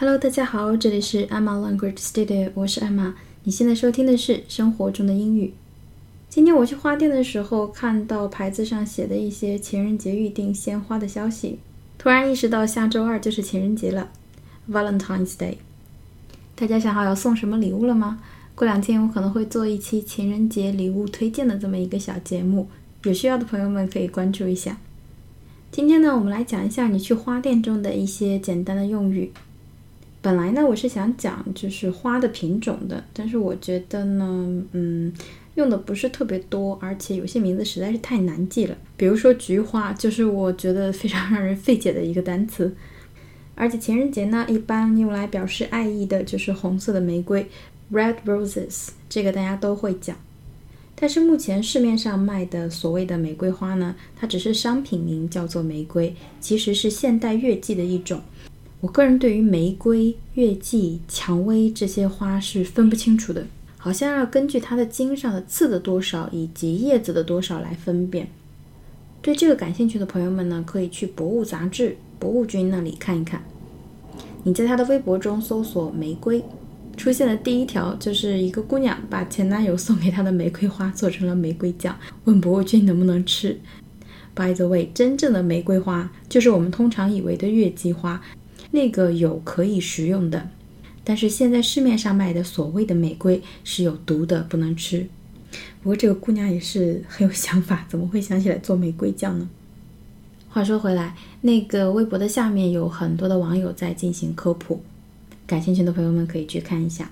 Hello，大家好，这里是 Emma Language Studio，我是 Emma。你现在收听的是生活中的英语。今天我去花店的时候，看到牌子上写的一些情人节预定鲜花的消息，突然意识到下周二就是情人节了，Valentine's Day。大家想好要送什么礼物了吗？过两天我可能会做一期情人节礼物推荐的这么一个小节目，有需要的朋友们可以关注一下。今天呢，我们来讲一下你去花店中的一些简单的用语。本来呢，我是想讲就是花的品种的，但是我觉得呢，嗯，用的不是特别多，而且有些名字实在是太难记了。比如说菊花，就是我觉得非常让人费解的一个单词。而且情人节呢，一般用来表示爱意的就是红色的玫瑰，red roses，这个大家都会讲。但是目前市面上卖的所谓的玫瑰花呢，它只是商品名叫做玫瑰，其实是现代月季的一种。我个人对于玫瑰、月季、蔷薇这些花是分不清楚的，好像要根据它的茎上的刺的多少以及叶子的多少来分辨。对这个感兴趣的朋友们呢，可以去博物杂志、博物君那里看一看。你在他的微博中搜索“玫瑰”，出现的第一条就是一个姑娘把前男友送给她的玫瑰花做成了玫瑰酱，问博物君能不能吃。By the way，真正的玫瑰花就是我们通常以为的月季花。那个有可以食用的，但是现在市面上卖的所谓的玫瑰是有毒的，不能吃。不过这个姑娘也是很有想法，怎么会想起来做玫瑰酱呢？话说回来，那个微博的下面有很多的网友在进行科普，感兴趣的朋友们可以去看一下。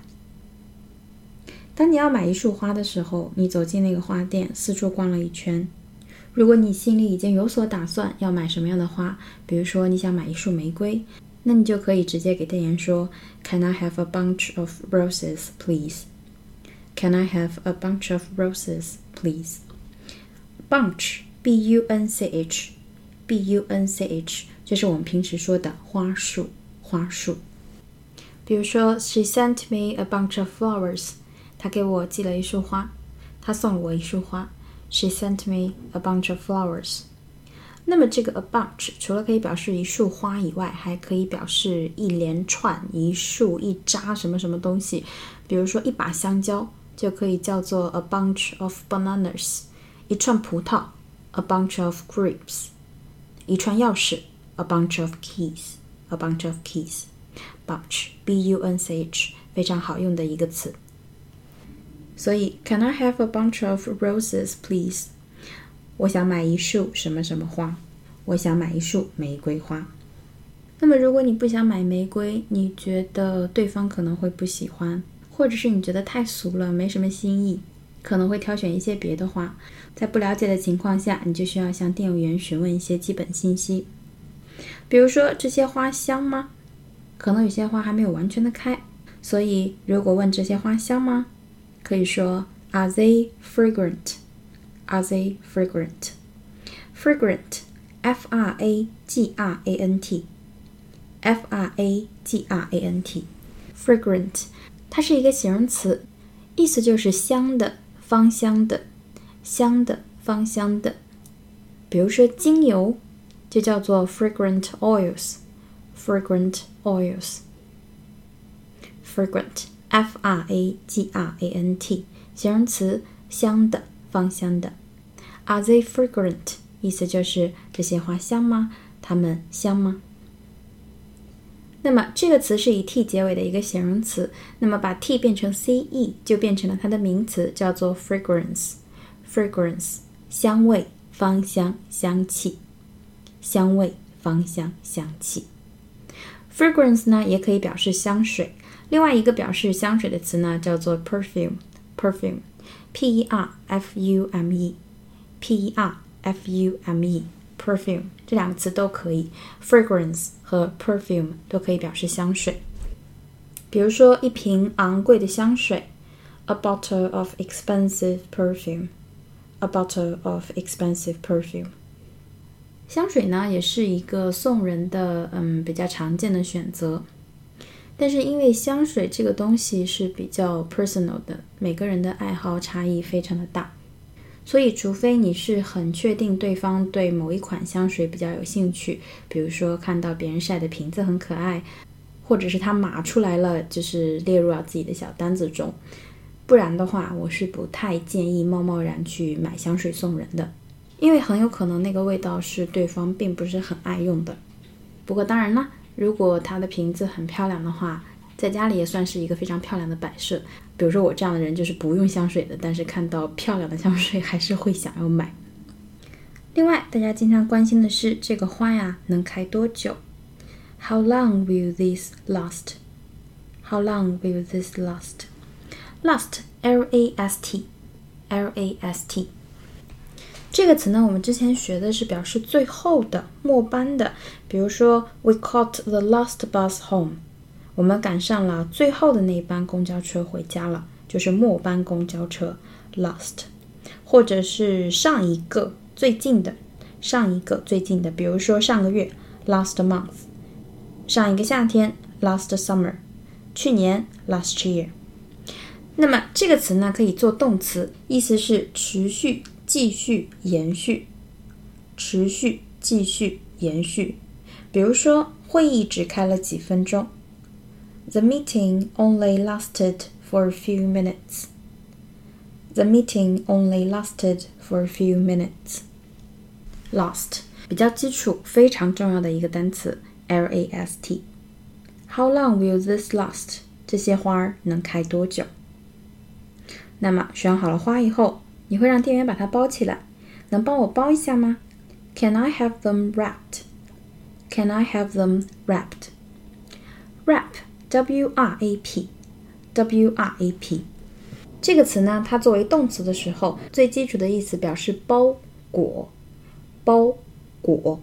当你要买一束花的时候，你走进那个花店，四处逛了一圈，如果你心里已经有所打算要买什么样的花，比如说你想买一束玫瑰。那你就可以直接给店员说，Can I have a bunch of roses, please? Can I have a bunch of roses, please? Bunch, B-U-N-C-H, B-U-N-C-H，就是我们平时说的花束，花束。比如说，She sent me a bunch of flowers，她给我寄了一束花，她送了我一束花。She sent me a bunch of flowers。 那么这个 a bunch 除了可以表示一束花以外，还可以表示一连串、一束、一扎什么什么东西。比如说一把香蕉就可以叫做 a bunch of bananas，一串葡萄 a bunch of grapes，一串钥匙 a bunch of keys，a bunch of keys，bunch b u n c h 非常好用的一个词。所以 Can I have a bunch of roses, please？我想买一束什么什么花，我想买一束玫瑰花。那么，如果你不想买玫瑰，你觉得对方可能会不喜欢，或者是你觉得太俗了，没什么新意，可能会挑选一些别的花。在不了解的情况下，你就需要向店员询问一些基本信息，比如说这些花香吗？可能有些花还没有完全的开，所以如果问这些花香吗，可以说 Are they fragrant？fragrant？Are they fragrant? Fragrant, F-R-A-G-R-A-N-T, F-R-A-G-R-A-N-T, fragrant，它是一个形容词，意思就是香的、芳香的、香的、芳香的。比如说精油就叫做 fragrant oils, fragrant oils, fragrant, F-R-A-G-R-A-N-T，形容词，香的。 芳香的，Are they fragrant？意思就是这些花香吗？它们香吗？那么这个词是以 t 结尾的一个形容词，那么把 t 变成 ce 就变成了它的名词，叫做 fragrance。fragrance 香味、芳香、香气。香味、芳香、香气。fragrance 呢也可以表示香水，另外一个表示香水的词呢叫做 perfume。perfume P E R F U M E，P E R F U M E，perfume 这两个词都可以，fragrance 和 perfume 都可以表示香水。比如说一瓶昂贵的香水，a bottle of expensive perfume，a bottle of expensive perfume。香水呢，也是一个送人的，嗯，比较常见的选择。 但是因为香水这个东西是比较 personal 的，每个人的爱好差异非常的大，所以除非你是很确定对方对某一款香水比较有兴趣，比如说看到别人晒的瓶子很可爱，或者是他码出来了，就是列入到自己的小单子中。不然的话，我是不太建议贸贸然去买香水送人的，因为很有可能那个味道是对方并不是很爱用的。不过当然了，如果它的瓶子很漂亮的话，在家里也算是一个非常漂亮的摆设。比如说我这样的人就是不用香水的，但是看到漂亮的香水还是会想要买。另外，大家经常关心的是这个花呀能开多久？How long will this last? How long will this last? Last, L-A-S-T, L-A-S-T。A S T, L A S T 这个词呢，我们之前学的是表示最后的、末班的。比如说，We caught the last bus home。我们赶上了最后的那班公交车回家了，就是末班公交车，last，或者是上一个最近的，上一个最近的，比如说上个月，last month，上一个夏天，last summer，去年，last year。那么这个词呢，可以做动词，意思是持续、继续、延续，持续、继续、延续。比如说，会议只开了几分钟。The meeting only lasted for a few minutes. The meeting only lasted for a few minutes. Last 比较基础、非常重要的一个单词，L-A-S-T。How long will this last？这些花儿能开多久？那么选好了花以后，你会让店员把它包起来。能帮我包一下吗？Can I have them wrapped? Can I have them wrapped? Wrap W R A P，W R A P，这个词呢，它作为动词的时候，最基础的意思表示包裹，包裹。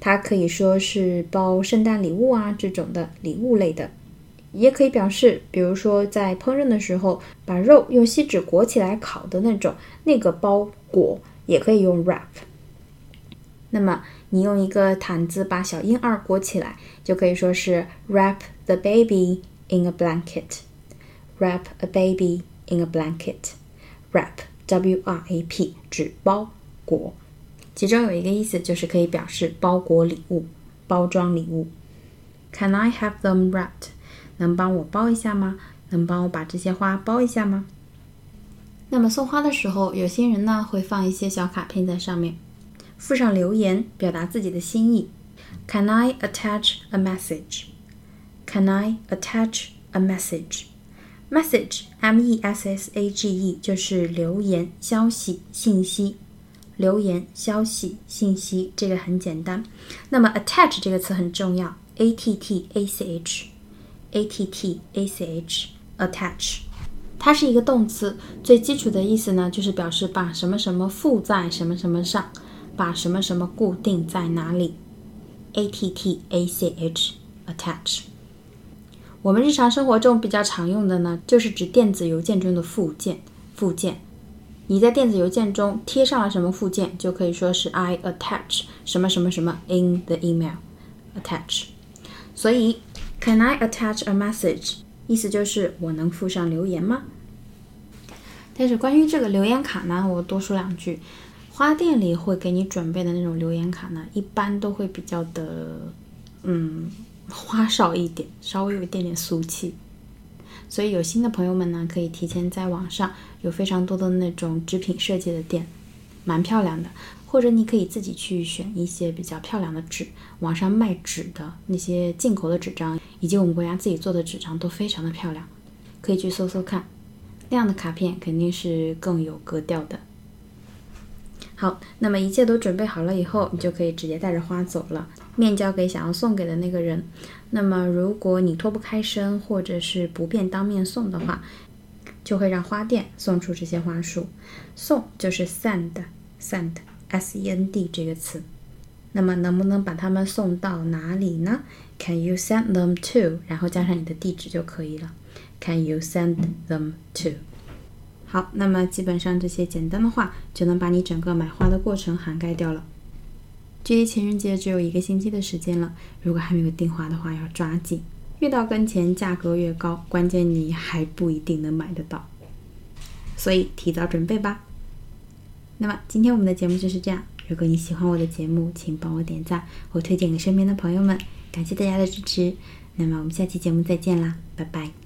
它可以说是包圣诞礼物啊这种的礼物类的，也可以表示，比如说在烹饪的时候，把肉用锡纸裹起来烤的那种，那个包裹也可以用 wrap。那么你用一个毯子把小婴儿裹起来，就可以说是 wrap。The baby in a blanket. Wrap a baby in a blanket. Wrap, W-R-A-P，指包裹。其中有一个意思就是可以表示包裹礼物、包装礼物。Can I have them wrapped？能帮我包一下吗？能帮我把这些花包一下吗？那么送花的时候，有些人呢会放一些小卡片在上面，附上留言，表达自己的心意。Can I attach a message？Can I attach a message? Message, M-E-S-S-A-G-E，就是留言、消息、信息。留言、消息、信息，这个很简单。那么 attach 这个词很重要 a t t a c h attach，它是一个动词，最基础的意思呢，就是表示把什么什么附在什么什么上，把什么什么固定在哪里。A-T-T-A-C-H，attach。我们日常生活中比较常用的呢，就是指电子邮件中的附件。附件，你在电子邮件中贴上了什么附件，就可以说是 I attach 什么什么什么 in the email。attach。所以，Can I attach a message？意思就是我能附上留言吗？但是关于这个留言卡呢，我多说两句。花店里会给你准备的那种留言卡呢，一般都会比较的，嗯。花哨一点，稍微有一点点俗气，所以有心的朋友们呢，可以提前在网上有非常多的那种纸品设计的店，蛮漂亮的。或者你可以自己去选一些比较漂亮的纸，网上卖纸的那些进口的纸张，以及我们国家自己做的纸张都非常的漂亮，可以去搜搜看。那样的卡片肯定是更有格调的。好，那么一切都准备好了以后，你就可以直接带着花走了，面交给想要送给的那个人。那么如果你脱不开身，或者是不便当面送的话，就会让花店送出这些花束。送就是 send，send send 这个词。那么能不能把它们送到哪里呢？Can you send them to？然后加上你的地址就可以了。Can you send them to？好，那么基本上这些简单的话就能把你整个买花的过程涵盖掉了。距离情人节只有一个星期的时间了，如果还没有订花的话，要抓紧。越到跟前，价格越高，关键你还不一定能买得到，所以提早准备吧。那么今天我们的节目就是这样。如果你喜欢我的节目，请帮我点赞或推荐给身边的朋友们，感谢大家的支持。那么我们下期节目再见啦，拜拜。